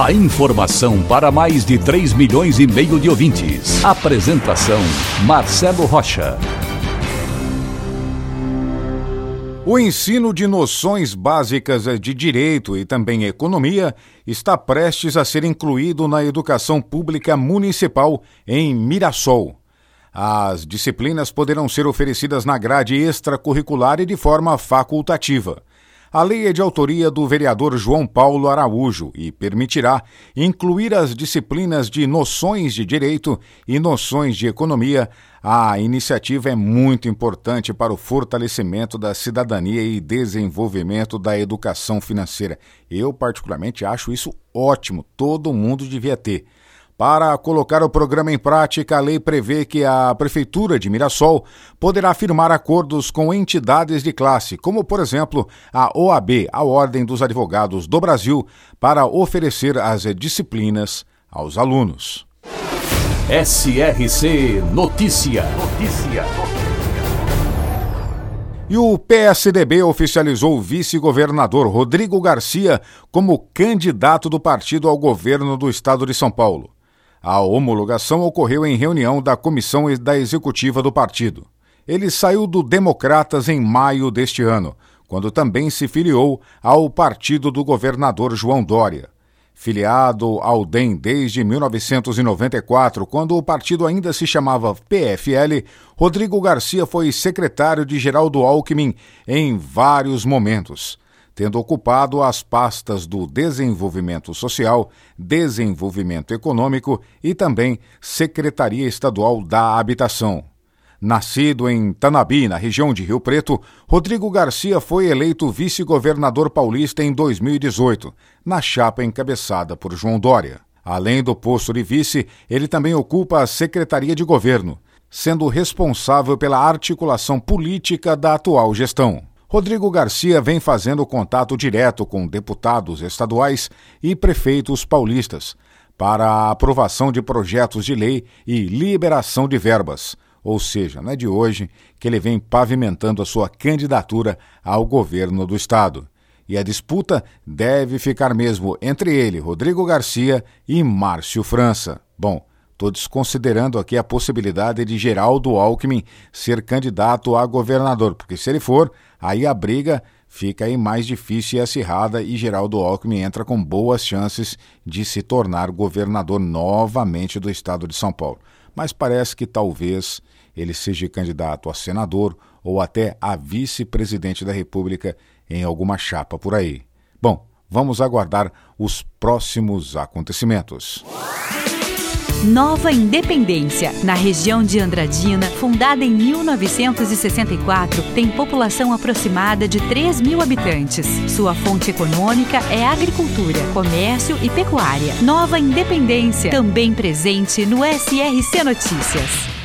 A informação para mais de 3 milhões e meio de ouvintes. Apresentação Marcelo Rocha. O ensino de noções básicas de direito e também economia está prestes a ser incluído na educação pública municipal em Mirassol. As disciplinas poderão ser oferecidas na grade extracurricular e de forma facultativa. A lei é de autoria do vereador João Paulo Araújo e permitirá incluir as disciplinas de noções de direito e noções de economia. A iniciativa é muito importante para o fortalecimento da cidadania e desenvolvimento da educação financeira. Eu, particularmente, acho isso ótimo, todo mundo devia ter. Para colocar o programa em prática, a lei prevê que a Prefeitura de Mirassol poderá firmar acordos com entidades de classe, como, por exemplo, a OAB, a Ordem dos Advogados do Brasil, para oferecer as disciplinas aos alunos. SRC Notícia. Notícia. E o PSDB oficializou o vice-governador Rodrigo Garcia como candidato do partido ao governo do estado de São Paulo. A homologação ocorreu em reunião da comissão da executiva do partido. Ele saiu do Democratas em maio deste ano, quando também se filiou ao partido do governador João Dória. Filiado ao DEM desde 1994, quando o partido ainda se chamava PFL, Rodrigo Garcia foi secretário de Geraldo Alckmin em vários momentos tendo ocupado as pastas do Desenvolvimento Social, Desenvolvimento Econômico e também Secretaria Estadual da Habitação. Nascido em Tanabi, na região de Rio Preto, Rodrigo Garcia foi eleito vice-governador paulista em 2018, na chapa encabeçada por João Dória. Além do posto de vice, ele também ocupa a Secretaria de Governo, sendo responsável pela articulação política da atual gestão. Rodrigo Garcia vem fazendo contato direto com deputados estaduais e prefeitos paulistas para a aprovação de projetos de lei e liberação de verbas. Ou seja, não é de hoje que ele vem pavimentando a sua candidatura ao governo do estado. E a disputa deve ficar mesmo entre ele, Rodrigo Garcia, e Márcio França. Bom, Estou desconsiderando aqui a possibilidade de Geraldo Alckmin ser candidato a governador, porque se ele for, aí a briga fica aí mais difícil e acirrada e Geraldo Alckmin entra com boas chances de se tornar governador novamente do estado de São Paulo. Mas parece que talvez ele seja candidato a senador ou até a vice-presidente da República em alguma chapa por aí. Bom, vamos aguardar os próximos acontecimentos. Nova Independência, na região de Andradina, fundada em 1964, tem população aproximada de 3 mil habitantes. Sua fonte econômica é agricultura, comércio e pecuária. Nova Independência, também presente no SRC Notícias.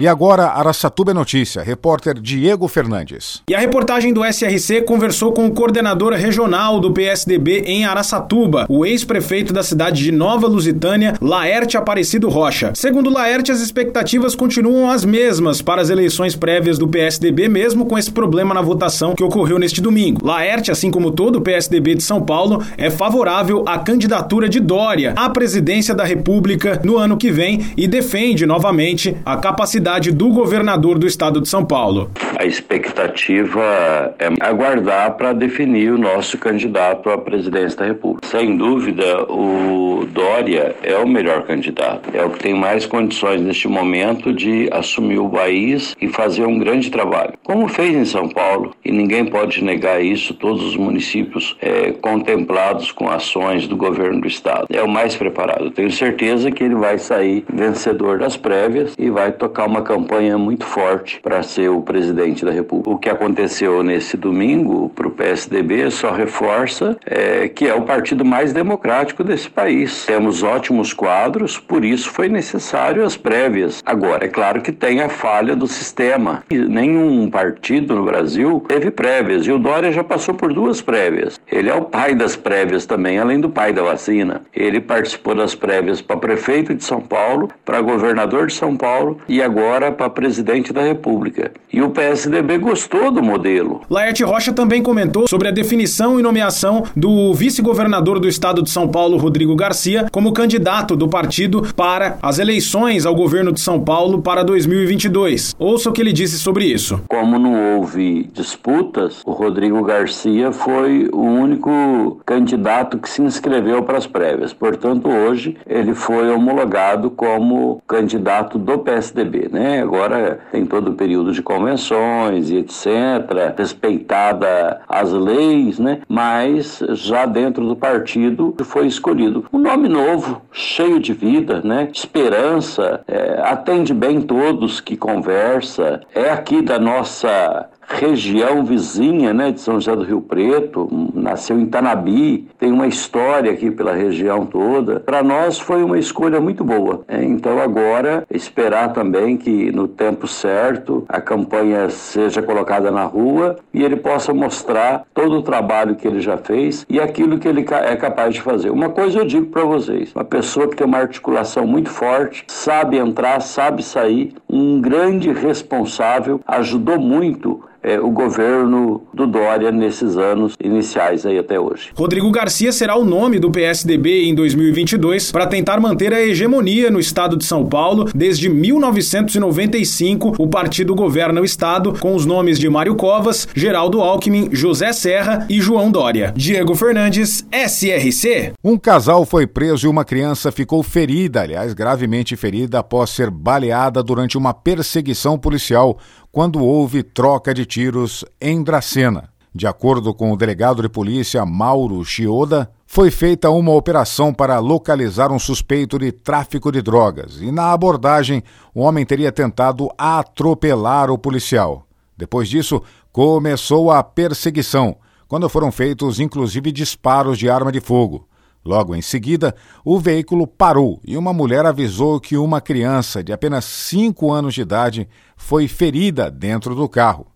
E agora, Araçatuba é Notícia, repórter Diego Fernandes. E a reportagem do SRC conversou com o coordenador regional do PSDB em Araçatuba, o ex-prefeito da cidade de Nova Lusitânia, Laerte Aparecido Rocha. Segundo Laerte, as expectativas continuam as mesmas para as eleições prévias do PSDB, mesmo com esse problema na votação que ocorreu neste domingo. Laerte, assim como todo o PSDB de São Paulo, é favorável à candidatura de Dória à presidência da República no ano que vem e defende novamente a capacidade do governador do estado de São Paulo. A expectativa é aguardar para definir o nosso candidato à presidência da República. Sem dúvida, o Dória é o melhor candidato. É o que tem mais condições neste momento de assumir o país e fazer um grande trabalho, como fez em São Paulo. E ninguém pode negar isso. Todos os municípios é, contemplados com ações do governo do estado é o mais preparado. Tenho certeza que ele vai sair vencedor das prévias e vai tocar uma campanha muito forte para ser o presidente da República. O que aconteceu nesse domingo para o PSDB só reforça é, que é o partido mais democrático desse país. Temos ótimos quadros, por isso foi necessário as prévias. Agora, é claro que tem a falha do sistema. Nenhum partido no Brasil teve prévias, e o Dória já passou por duas prévias. Ele é o pai das prévias também, além do pai da vacina. Ele participou das prévias para prefeito de São Paulo, para governador de São Paulo e agora para presidente da República. E o PSDB gostou do modelo. Laerte Rocha também comentou sobre a definição e nomeação do vice-governador do estado de São Paulo, Rodrigo Garcia, como candidato do partido para as eleições ao governo de São Paulo para 2022. Ouça o que ele disse sobre isso. Como não houve disputas, o Rodrigo Garcia foi o único candidato que se inscreveu para as prévias. Portanto, hoje ele foi homologado como candidato do PSDB, né? Agora tem todo o período de convenções e etc, respeitada as leis, né? Mas já dentro do partido foi escolhido um nome novo, cheio de vida, né? Esperança, é, atende bem todos que conversa, é aqui da nossa região vizinha né, de São José do Rio Preto, nasceu em Tanabi, tem uma história aqui pela região toda. Para nós foi uma escolha muito boa. Né? Então agora esperar também que no tempo certo a campanha seja colocada na rua e ele possa mostrar todo o trabalho que ele já fez e aquilo que ele é capaz de fazer. Uma coisa eu digo para vocês, uma pessoa que tem uma articulação muito forte, sabe entrar, sabe sair, um grande responsável, ajudou muito é, o governo do Dória nesses anos iniciais aí até hoje. Rodrigo Garcia será o nome do PSDB em 2022 para tentar manter a hegemonia no estado de São Paulo. Desde 1995, o partido governa o estado com os nomes de Mário Covas, Geraldo Alckmin, José Serra e João Dória. Diego Fernandes, SRC. Um casal foi preso e uma criança ficou ferida, aliás, gravemente ferida após ser baleada durante uma perseguição policial quando houve troca de tiros em Dracena. De acordo com o delegado de polícia Mauro Chioda, foi feita uma operação para localizar um suspeito de tráfico de drogas e, na abordagem, o homem teria tentado atropelar o policial. Depois disso, começou a perseguição, quando foram feitos inclusive disparos de arma de fogo. Logo em seguida, o veículo parou e uma mulher avisou que uma criança de apenas 5 anos de idade foi ferida dentro do carro.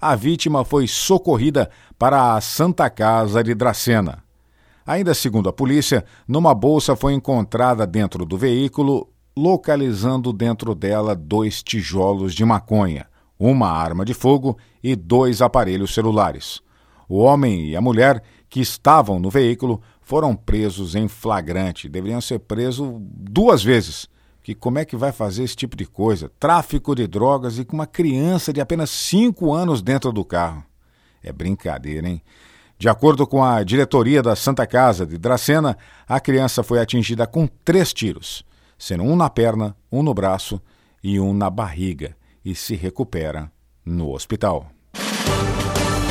A vítima foi socorrida para a Santa Casa de Dracena. Ainda segundo a polícia, numa bolsa foi encontrada dentro do veículo, localizando dentro dela dois tijolos de maconha, uma arma de fogo e dois aparelhos celulares. O homem e a mulher que estavam no veículo foram presos em flagrante. Deveriam ser presos duas vezes. Que como é que vai fazer esse tipo de coisa? Tráfico de drogas e com uma criança de apenas 5 anos dentro do carro. É brincadeira, hein? De acordo com a diretoria da Santa Casa de Dracena, a criança foi atingida com três tiros, sendo um na perna, um no braço e um na barriga, e se recupera no hospital.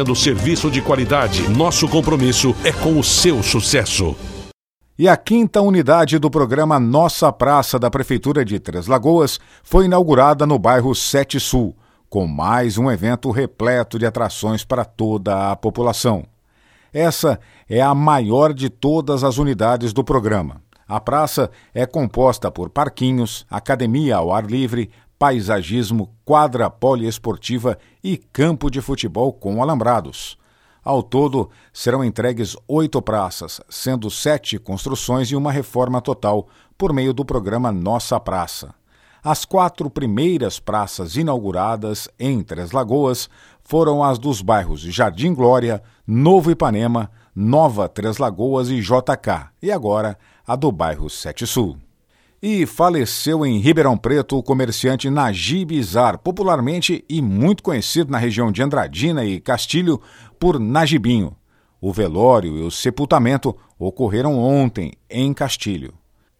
oferecendo serviço de qualidade. Nosso compromisso é com o seu sucesso. E a quinta unidade do programa Nossa Praça da Prefeitura de Três Lagoas foi inaugurada no bairro Sete Sul, com mais um evento repleto de atrações para toda a população. Essa é a maior de todas as unidades do programa. A praça é composta por parquinhos, academia ao ar livre, paisagismo, quadra poliesportiva e campo de futebol com alambrados. Ao todo, serão entregues oito praças, sendo sete construções e uma reforma total, por meio do programa Nossa Praça. As quatro primeiras praças inauguradas em Três Lagoas foram as dos bairros Jardim Glória, Novo Ipanema, Nova Três Lagoas e JK, e agora a do bairro Sete Sul. E faleceu em Ribeirão Preto o comerciante Najib Izar, popularmente e muito conhecido na região de Andradina e Castilho por Najibinho. O velório e o sepultamento ocorreram ontem em Castilho.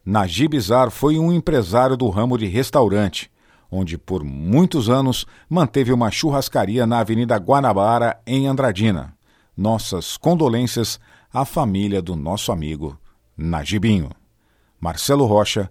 Najib Zar foi um empresário do ramo de restaurante, onde por muitos anos manteve uma churrascaria na Avenida Guanabara, em Andradina. Nossas condolências à família do nosso amigo Najibinho. Marcelo Rocha,